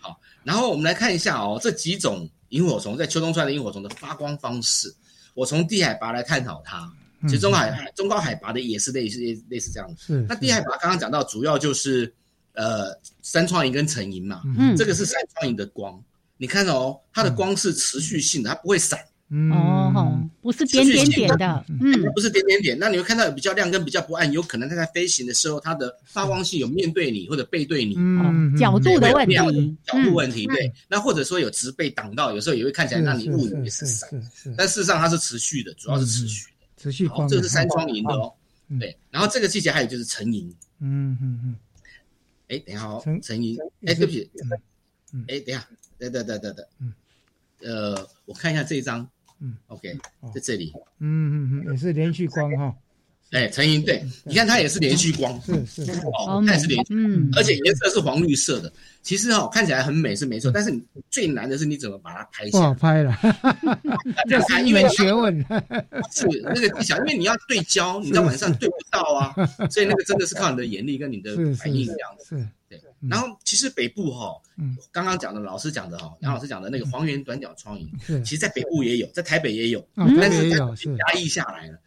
好，然后我们来看一下哦，这几种萤火虫在秋冬出来的萤火虫的发光方式，我从低海拔来探讨它。其实中海中高海拔的也是类似类似这样
是。
那低海拔刚刚讲到，主要就是呃山窗萤跟成萤嘛。嗯。这个是山窗萤的光，你看哦，它的光是持续性的，它不会闪。
哦，不是点点点的。
嗯。不是点点点，那你会看到有比较亮跟比较不暗，有可能它在飞行的时候，它的发光性有面对你或者背对你。
嗯。角度的问题。
角度问题对。那或者说有直被挡到，有时候也会看起来让你误以为是闪。但事实上它是持续的，主要是持续的。
持续光，
这个是三窗银的哦，对。然后这个季节还有就是成银，
嗯嗯嗯。
哎，等一下哦，成银，哎，对不起，哎，等一下，等等等等等，嗯，呃，我看一下这一张，嗯，OK，在这里，
嗯嗯嗯，也是连续光哈。
哎，晨萤对，你看它也是连续光，
是是
哦，它也是连续，嗯，而且颜色是黄绿色的。其实哈，看起来很美是没错，但是你最难的是你怎么把它拍下。
不好拍了，这是一门学问。
是那个技巧，因为你要对焦，你在晚上对不到啊，所以那个真的是靠你的眼力跟你的反应这样子。然后其实北部哈，刚刚讲的老师讲的哈，杨老师讲的那个黄缘短角窗萤，其实在北部也有，在台北也有，但是在压抑下来了。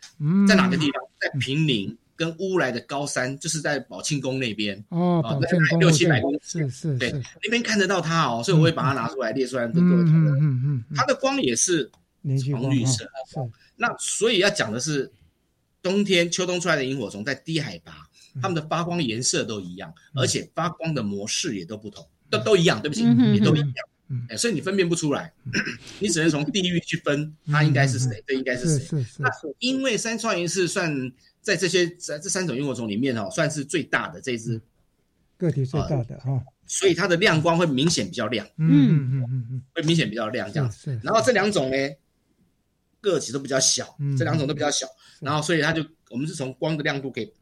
在哪个地方？在平陵跟乌来的高山，就是在宝庆宫那边。
哦，宝庆宫
六七百公
尺，是是，
对，那边看得到它哦，所以我会把它拿出来列出来跟各位讨论。嗯嗯嗯，它的光也是黄绿色，那所以要讲的是，冬天、秋冬出来的萤火虫在低海拔。它们的发光颜色都一样，而且发光的模式也都不同，都都一样。对不起，也都一样。哎，所以你分辨不出来，你只能从地域去分，它应该是谁，这应该是谁。那因为三创萤是算在这些在这三种萤火虫里面哦，算是最大的这只
个体最大的哈，
所以它的亮光会明显比较亮。
嗯嗯嗯嗯，
会明显比较亮这样子。然后这两种呢，个体都比较小，这两种都比较小，然后所以它就我们是从光的亮度可以。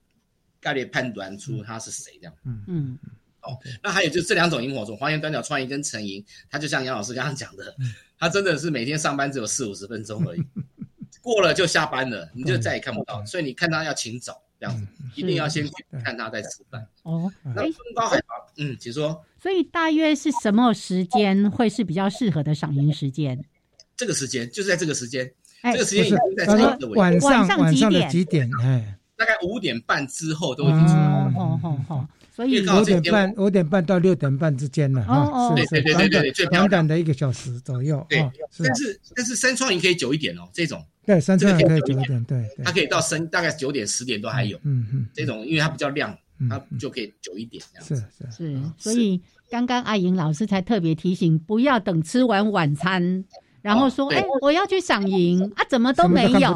概率判断出他是谁这样，
嗯。嗯，
哦，那还有就是这两种萤火虫，黄岩短角穿萤跟成萤，它就像杨老师刚刚讲的，它真的是每天上班只有四五十分钟而已，过了就下班了，你就再也看不到，所以你看它要请早这样子，一定要先去看它再吃饭。
哦，
那分高海拔，嗯，请说。
所以大约是什么时间会是比较适合的赏萤时间？
这个时间就是在这个时间，这个时间已经在
晚上晚上的几点？哎。
大概五点半之后都会出来，
哦哦哦，所以
五点半五点半到六点半之间了
哈，
是是对对对最
短短的一个小时左右。
对，但是但是三创也可以久一点哦，这种。
对三创营可以久一点，对，
它可以到深大概九点十点都还有，
嗯嗯，
这种因为它比较亮，它就可以久一点这样子。
是
是。是，所以刚刚阿莹老师才特别提醒，不要等吃完晚餐。然后说，哎，我要去赏萤 啊，怎么都没有？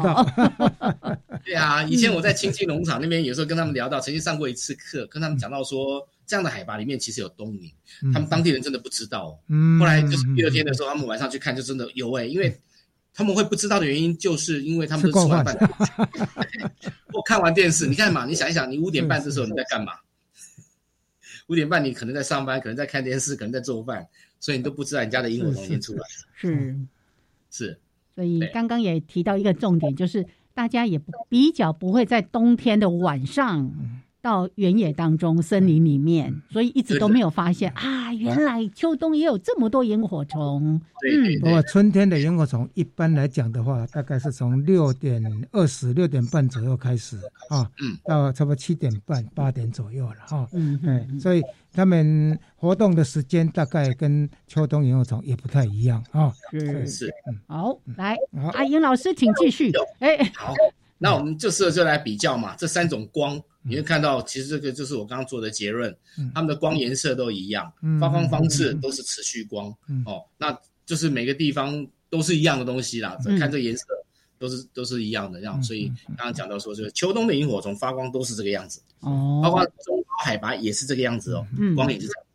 对啊，以前我在亲近农场那边，有时候跟他们聊到，曾经上过一次课，跟他们讲到说，这样的海拔里面其实有冬萤，他们当地人真的不知道。嗯，后来就是第二天的时候，他们晚上去看，就真的有哎，因为他们会不知道的原因，就是因为他们都吃完饭，或 看完电视。你看嘛，你想一想，你五点半这时候你在干嘛？五点半你可能在上班，可能在看电视，可能在做饭，所以你都不知道你家的萤火虫已经出来了。
是。
是，
所以刚刚也提到一个重点，就是大家也比较不会在冬天的晚上。到原野当中、森林里面，所以一直都没有发现啊！原来秋冬也有这么多萤火虫。
嗯，
不过春天的萤火虫一般来讲的话，大概是从六点二十六点半左右开始啊，嗯，到差不多七点半、八点左右了哈。嗯嗯，所以他们活动的时间大概跟秋冬萤火虫也不太一样啊。
是是，好，来，阿英老师，请继续。哎，
好。那我们这时候就来比较嘛，这三种光，你会看到，其实这个就是我刚刚做的结论，它们的光颜色都一样，发光方式都是持续光，哦，那就是每个地方都是一样的东西啦，看这颜色都是都是一样的这样，所以刚刚讲到说，就是秋冬的萤火虫发光都是这个样子，哦，包括中高海拔也是这个样子哦，光也是这样。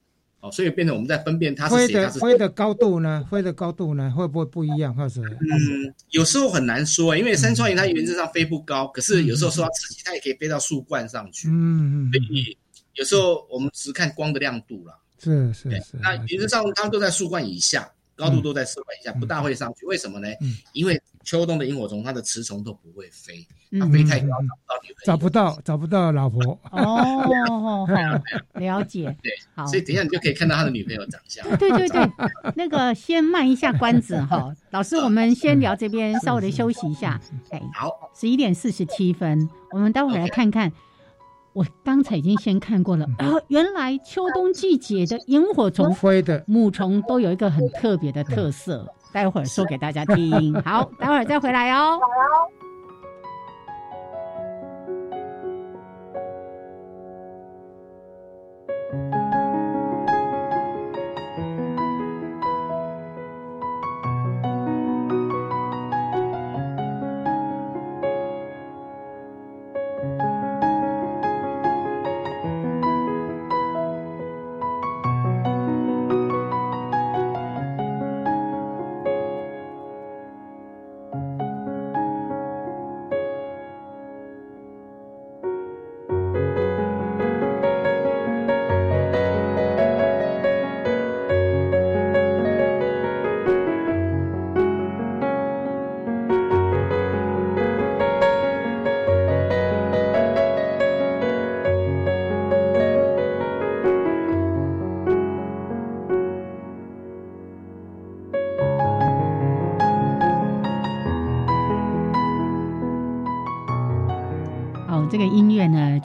哦，所以变成我们在分辨它是谁，它是
飞的高度呢？飞的高度呢，会不会不一样？或者
嗯，有时候很难说，因为山川萤它原则上飞不高，可是有时候受到刺激，它也可以飞到树冠上去。嗯嗯，所以有时候我们只看光的亮度了。
是是是。
那原则上它都在树冠以下。高度都在树冠以下，不大会上去。为什么呢？因为秋冬的萤火虫，它的雌虫都不会飞，它飞太高
找不到，找不到老婆。
哦，了解。
对，好，所以等一下你就可以看到他的女朋友长相。
对对对，那个先卖一下关子哈，老师，我们先聊这边，稍微的休息一下。
哎，好，
十一点四十七分，我们待会来看看。我刚才已经先看过了啊，原来秋冬季节的萤火虫、飞的母虫都有一个很特别的特色，待会儿说给大家听。好，待会儿再回来哦。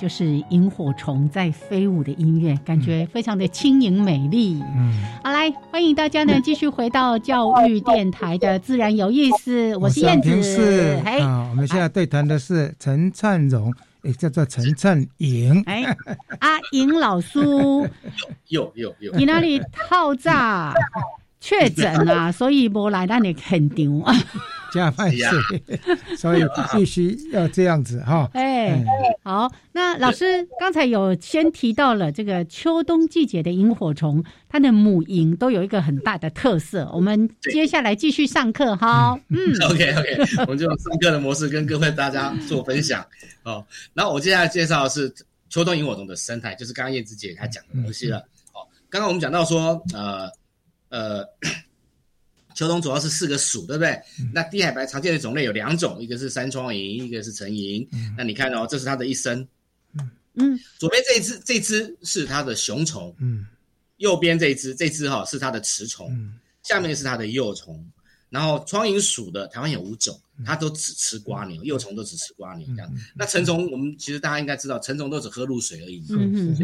就是萤火虫在飞舞的音乐，感觉非常的轻盈美丽。嗯，好，来欢迎大家呢，继续回到教育电台的自然有意思。我是燕子。
哎，我们现在对谈的是陈灿荣，也叫做陈灿莹。
哎，阿莹老叔，
有有有，
你那里套炸确诊啊，所以无来那里肯定啊。
加班税，所以必须要这样子哈。
哎，好，那老师刚才有先提到了这个秋冬季节的萤火虫，它的母萤都有一个很大的特色。我们接下来继续上课哈。
嗯，OK OK，我们就用上课的模式跟各位大家做分享哦。然后我接下来介绍的是秋冬萤火虫的生态，就是刚刚叶子姐她讲的东西了。哦，刚刚我们讲到说，呃呃。秋冬主要是四个属，对不对？那低海拔常见的种类有两种，一个是山窗萤，一个是成萤。那你看哦，这是它的一生。嗯，左边这一只，这只是它的雄虫。嗯，右边这一只，这只哈是它的雌虫。嗯，下面是它的幼虫。然后窗蝇属的台湾有五种，它都只吃瓜牛，幼虫都只吃瓜牛这样。那成虫，我们其实大家应该知道，成虫都只喝露水而已，嗯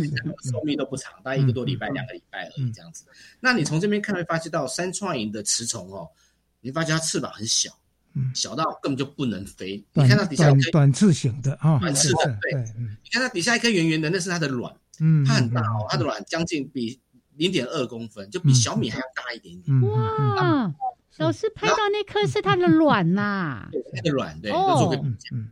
寿命都不长，大概一个多礼拜、两个礼拜而已这样子。那你从这边看会发现到三创蝇的雌虫哦，你发现它翅膀很小，小到根本就不能飞。你看到底下
短短翅型的啊，
短翅的对，你看它底下一颗圆圆的，那是它的卵，嗯，它很大哦，它的卵将近比零点二公分，就比小米还要大一点点。
哇！老师拍到那颗是它的卵呐，
它的卵对，哦，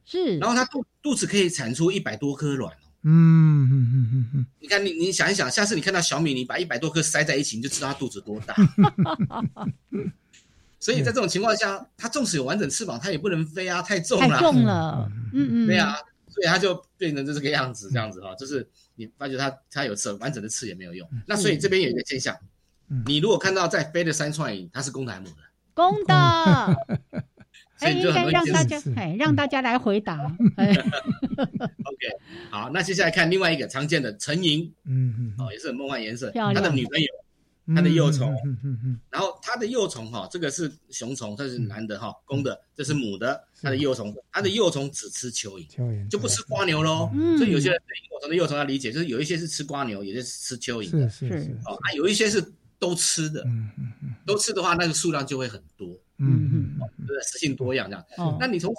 是。
然后它肚肚子可以产出一百多颗卵哦。
嗯嗯嗯嗯嗯。
你看你你想一想，下次你看到小米，你把一百多颗塞在一起，你就知道它肚子多大。所以在这种情况下，它纵使有完整翅膀，它也不能飞啊，太重了。
太重了。嗯嗯。
对啊，所以它就变成这个样子，这样子哈，就是你发觉它它有翅完整的翅也没有用。那所以这边有一个现象，你如果看到在飞的三创蚁，它是公的还是母的？
公的，哎，应该让大家，哎，让大家来回答。
OK，好，那接下来看另外一个常见的成蝇，嗯嗯，哦，也是很梦幻颜色，他的女朋友，他的幼虫，嗯嗯嗯，然后他的幼虫哈，这个是雄虫，这是男的哈，公的，这是母的，他的幼虫，他的幼虫只吃蚯蚓，蚯蚓就不吃瓜牛喽。所以有些人对幼虫的幼虫要理解，就是有一些是吃瓜牛，有些是吃蚯蚓
的，是是。
哦，啊，有一些是。都吃的，嗯嗯嗯，都吃的话，那个数量就会很多，嗯嗯，对，食性多样这样。哦，那你从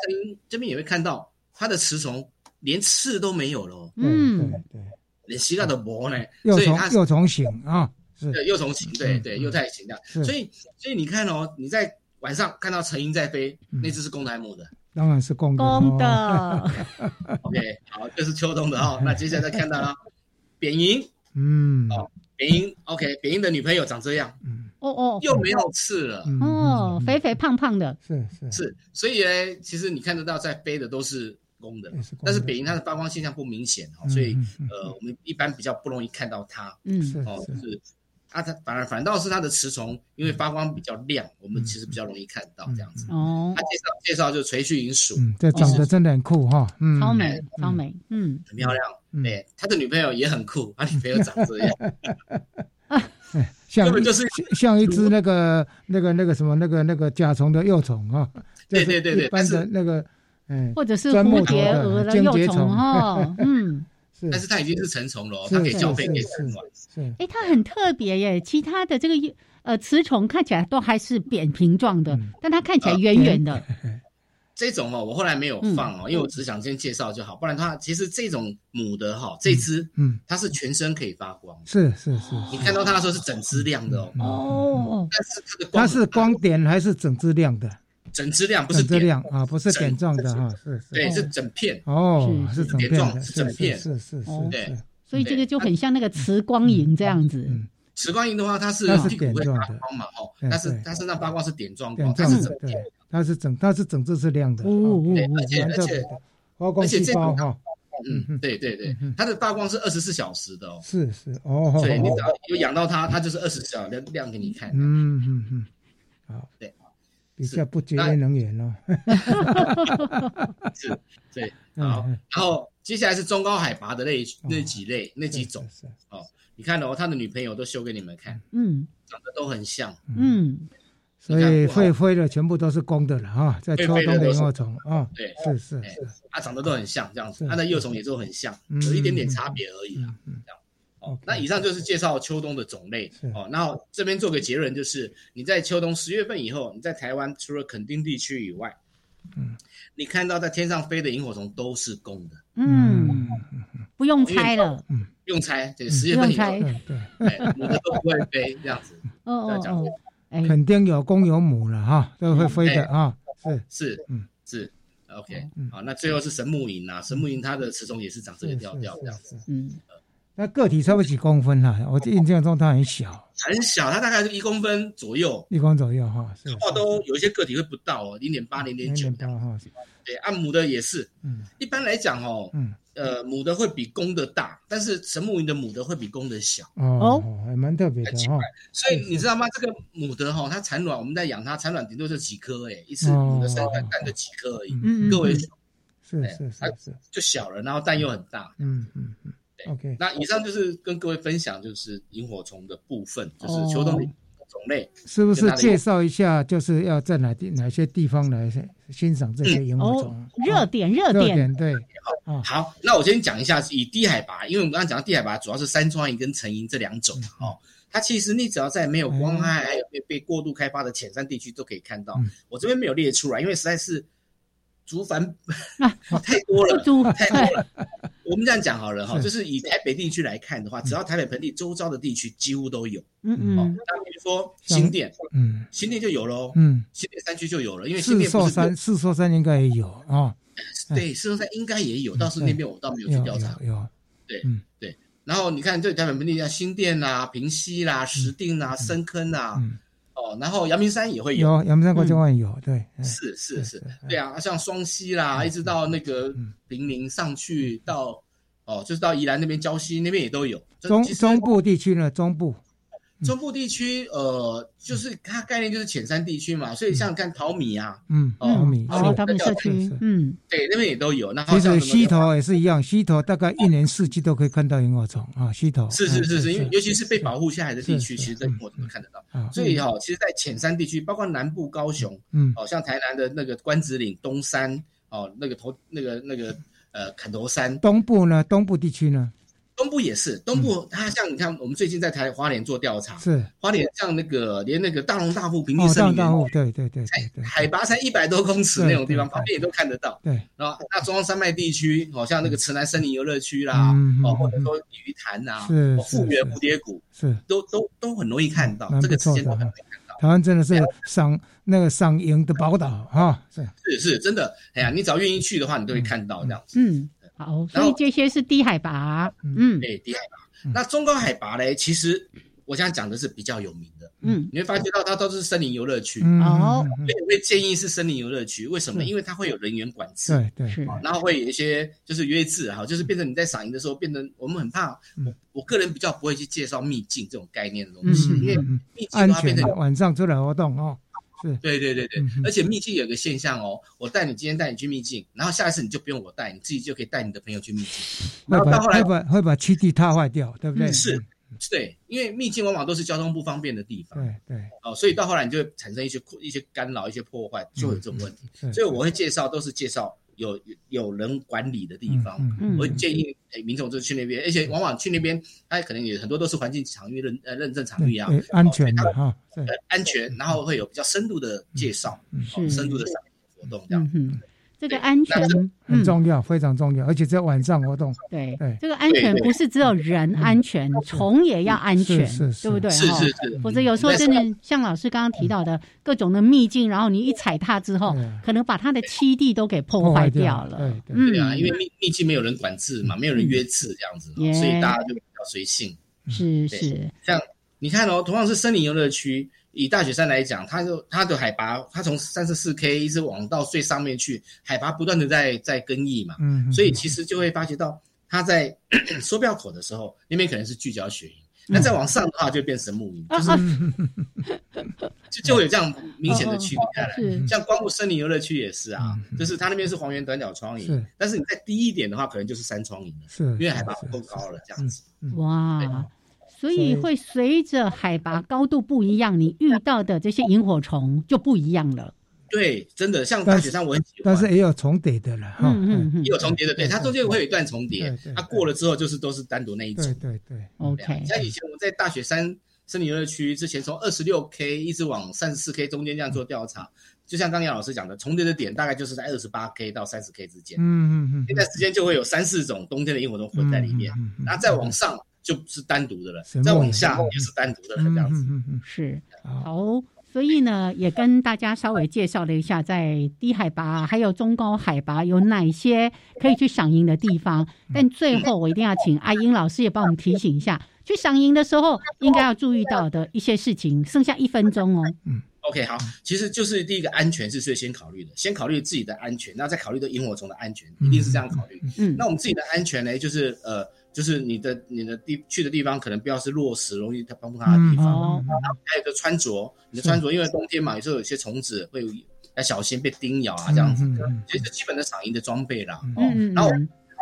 这边也会看到，它的雌虫连刺都没有了，
嗯。对，
连膝盖都薄呢，
所以它幼虫型啊，是。
幼虫型，对对，幼态型这样。所以所以你看哦，你在晚上看到成鹰在飞，那只是公的还是母的？
当然是公的。
公的。
OK，好，这是秋冬的哦。那接下来再看到 扁蝇，嗯，哦。扁音，OK，北音的女朋友长这样，嗯，哦哦，又没有刺了，
哦，肥肥胖胖的，
是是。
是，所以呢，其实你看得到在飞的都是公的，但是北音它的发光现象不明显哦，所以呃，我们一般比较不容易看到它，嗯，哦，就是它它反而反倒是它的雌虫，因为发光比较亮，我们其实比较容易看到这样子。哦，它介绍介绍就是垂须银鼠，
这长得真的很酷哈，
嗯，超美超美，嗯，
很漂亮。对，他的女朋友也很酷，他女朋友长这样，
像就是像一只那个那个那个什么那个那个甲虫的幼虫啊，
对对对对，
一般的那个，
嗯，或者是蝴蝶蛾的幼虫哈，嗯，
是，但是它已经是成虫了，它可以交配给产卵，
是，哎，它很特别耶，其他的这个呃雌虫看起来都还是扁平状的，但它看起来圆圆的。
这种哦，我后来没有放哦，因为我只是想先介绍就好，不然它，其实这种母的哈，这只嗯，它是全身可以发光，
是是是，
你看到它的时候是整只亮的哦，哦，但是它的
它是光点还是整只亮的？
整只亮不是
点亮啊，不是点状的哈，是是，
对，是整片。
哦，是整片，
是整片，
是是是，
对，
所以这个就很像那个磁光影这样子。
磁光萤的话，它是屁股会发光嘛，哦，但是它身上发光是点状光，
它
是整
片，它是整，它是整只是亮的，
对，而且而且
发光细胞哈，
嗯，对对对，它的发光是二十四小时的哦，
是是。哦，
所以你只要有养到它，它就是二十四小时亮亮给你看，
嗯嗯嗯，好，对，比较不节约能源哦，
是，对，好，然后接下来是中高海拔的那那几类那几种，哦。你看哦，他的女朋友都秀给你们看，嗯，长得都很像，嗯，
所以会飞的全部都是公的了哈，在秋冬的萤火虫啊，
对，
是是是，
它长得都很像这样子，它的幼虫也都很像，有一点点差别而已啦，这样。哦，那以上就是介绍秋冬的种类哦。然后这边做个结论，就是你在秋冬十月份以后，你在台湾除了垦丁地区以外，嗯，你看到在天上飞的萤火虫都是公的，嗯，
不用猜了，
嗯。用猜，对，十月份以后，对，母的都不会飞，这样子。哦哦哦，
肯定有公有母了哈，都会飞的啊。是
是，嗯是，OK，好，那最后是神木营啊，神木营它的雌虫也是长这个调调这样子。嗯，
那个体差不多几公分哈？我印象中它很小，
很小，它大概是一公分左右，
一公左右哈。
话都有一些个体会不到哦，零点八、零点九这样哈。对，按母的也是，嗯，一般来讲哦，嗯。呃，母的会比公的大，但是神木云的母的会比公的小
哦，还蛮特别的哦。
所以你知道吗？这个母的哈，它产卵，我们在养它，产卵顶多就几颗哎，一次母的生蛋蛋就几颗而已，嗯各位
是是是，
就小了，然后蛋又很大，嗯嗯嗯。OK，那以上就是跟各位分享，就是萤火虫的部分，就是秋冬的种类。
是不是介绍一下，就是要在哪地哪些地方来欣赏这些萤火虫？
热点热点
对。
好，好，那我先讲一下以低海拔，因为我们刚刚讲到低海拔主要是山川营跟层营这两种哦。它其实你只要在没有光害还有被被过度开发的浅山地区都可以看到。我这边没有列出来，因为实在是竹繁 太多了，太多了。我们这样讲好了哈，就是以台北地区来看的话，只要台北盆地周遭的地区几乎都有。嗯嗯。那比如说新店，嗯，新店就有喽。嗯，新店山区就有了，因为新店
四山四座山应该也有啊。
对，四座山应该也有，倒是那边我倒没有去调查。
有。
对，嗯对。然后你看，这台北盆地像新店啦、平溪啦、石碇啦、深坑啦，哦，然后阳明山也会有，
阳明山国际公园有，对，
是是是，对啊，像双溪啦，一直到那个平林上去到，哦，就是到宜兰那边礁溪那边也都有。
中中部地区呢，中部。
中部地区，呃，就是它概念就是浅山地区嘛，所以像看淘米啊，嗯，淘米，
哦，淘米社区，嗯，
对，那边也都有。那
其实溪头也是一样，溪头大概一年四季都可以看到萤火虫啊。溪头
是是是是，因为尤其是被保护下来的地区，其实在萤火虫都看得到。所以哈，其实，在浅山地区，包括南部高雄，嗯，哦，像台南的那个关子岭东山，哦，那个头那个那个呃砍头山，
东部呢，东部地区呢。
东部也是，东部它像你看，我们最近在台花莲做调查，
是。
花莲像那个连那个大龙大富平地森林
园，对对对
对，海拔才一百多公尺那种地方，旁边也都看得到。
对，
然后那中央山脉地区，好像那个池南森林游乐区啦，哦，或者说鲤鱼潭呐，复原蝴蝶谷，
是。
都都都很容易看到，这个时间都很容易看到。
台湾真的是赏那个赏萤的宝岛哈，
是。是是真的，哎呀，你只要愿意去的话，你都会看到这样子。
嗯。好，所以这些是低海拔，嗯，
对，低海拔。那中高海拔嘞，其实我想讲的是比较有名的，嗯，你会发觉到它都是森林游乐区，哦，所以我会建议是森林游乐区，为什么？因为它会有人员管制，
对对，
然后会有一些就是约制，哈，就是变成你在赏萤的时候，变成我们很怕，我我个人比较不会去介绍秘境这种概念的东西，因为秘境的话变成
晚上出来活动哦。
对对对对，而且秘境有个现象哦，我带你今天带你去秘境，然后下一次你就不用我带，你自己就可以带你的朋友去秘境。
然后到后来会把会把基地踏坏掉，对不对？
是，对，因为秘境往往都是交通不方便的地方。
对对。
哦，所以到后来你就会产生一些一些干扰、一些破坏，就有这种问题。所以我会介绍，都是介绍。有有人管理的地方，我建议诶民众就去那边，而且往往去那边，他可能也很多都是环境场域认呃认证场域啊，
安全的哈，
安全，然后会有比较深度的介绍，深度的活动这样。
这个安全
很重要，非常重要，而且在晚上活动。
对对，这个安全不是只有人安全，虫也要安全，对不对？
是是是。
否则有时候真的像老师刚刚提到的各种的秘境，然后你一踩踏之后，可能把它的栖地都给破坏掉了。
对对啊，因为秘秘境没有人管制嘛，没有人约制这样子，所以大家就比较随性。
是是。
像你看哦，同样是森林游乐区。以大雪山来讲，它就它的海拔，它从三十四 K 一直往到最上面去，海拔不断的在在更易嘛，嗯，所以其实就会发觉到，它在 收标口的时候，那边可能是聚焦雪营，那再往上的话就变成木营，就是 就就会有这样明显的区别开来。像光谷森林游乐区也是啊，就是它那边是黄原短角窗营，但是你再低一点的话，可能就是山窗营了，
是，
因为海拔不够高了这样子。
哇。所以会随着海拔高度不一样，你遇到的这些萤火虫就不一样了。
对，真的像大雪山，我很喜欢，
但是也有重叠的了哈，
嗯嗯，也有重叠的，对，它中间会有一段重叠，它过了之后就是都是单独那一种，
对对对
，OK。
像以前我们在大雪山森林游乐区之前，从二十六 K 一直往三十四 K 中间这样做调查，就像刚杨老师讲的，重叠的点大概就是在二十八 K 到三十 K 之间，嗯嗯嗯，那段时间就会有三四种冬天的萤火虫混在里面，然后再往上。就是单独的了，再往下也是单独的了，这样子。
是好，所以呢，也跟大家稍微介绍了一下，在低海拔还有中高海拔有哪些可以去赏萤的地方。但最后，我一定要请阿英老师也帮我们提醒一下，去赏萤的时候应该要注意到的一些事情。剩下一分钟哦。
嗯，OK，好，其实就是第一个安全是最先考虑的，先考虑自己的安全，然后再考虑到萤火虫的安全，一定是这样考虑。嗯，那我们自己的安全呢，就是呃。就是你的你的地去的地方可能不要是落石容易它崩塌的地方，然后还有个穿着，你的穿着因为冬天嘛，有时候有些虫子会要小心被叮咬啊这样子，这是基本的赏萤的装备啦。哦，然后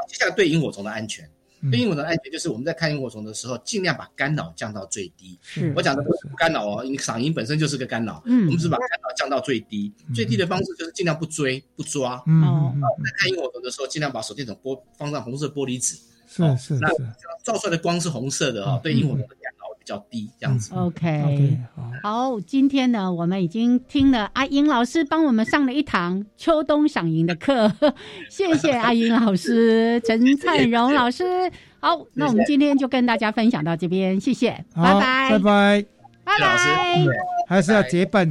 接下来对萤火虫的安全，对萤火虫的安全就是我们在看萤火虫的时候，尽量把干扰降到最低。
是
我讲的不干扰哦，你嗓音本身就是个干扰，嗯，我们是把干扰降到最低。最低的方式就是尽量不追不抓。嗯，在看萤火虫的时候，尽量把手电筒玻放上红色玻璃纸。
是是是，
照出来的光是红色的哦，对萤火虫的干扰比较低，这样子。
OK，好，今天呢，我们已经听了阿英老师帮我们上了一堂秋冬赏萤的课，谢谢阿英老师，陈灿荣老师。好，那我们今天就跟大家分享到这边，谢谢，拜拜，
拜拜，
拜拜，
还是要结伴。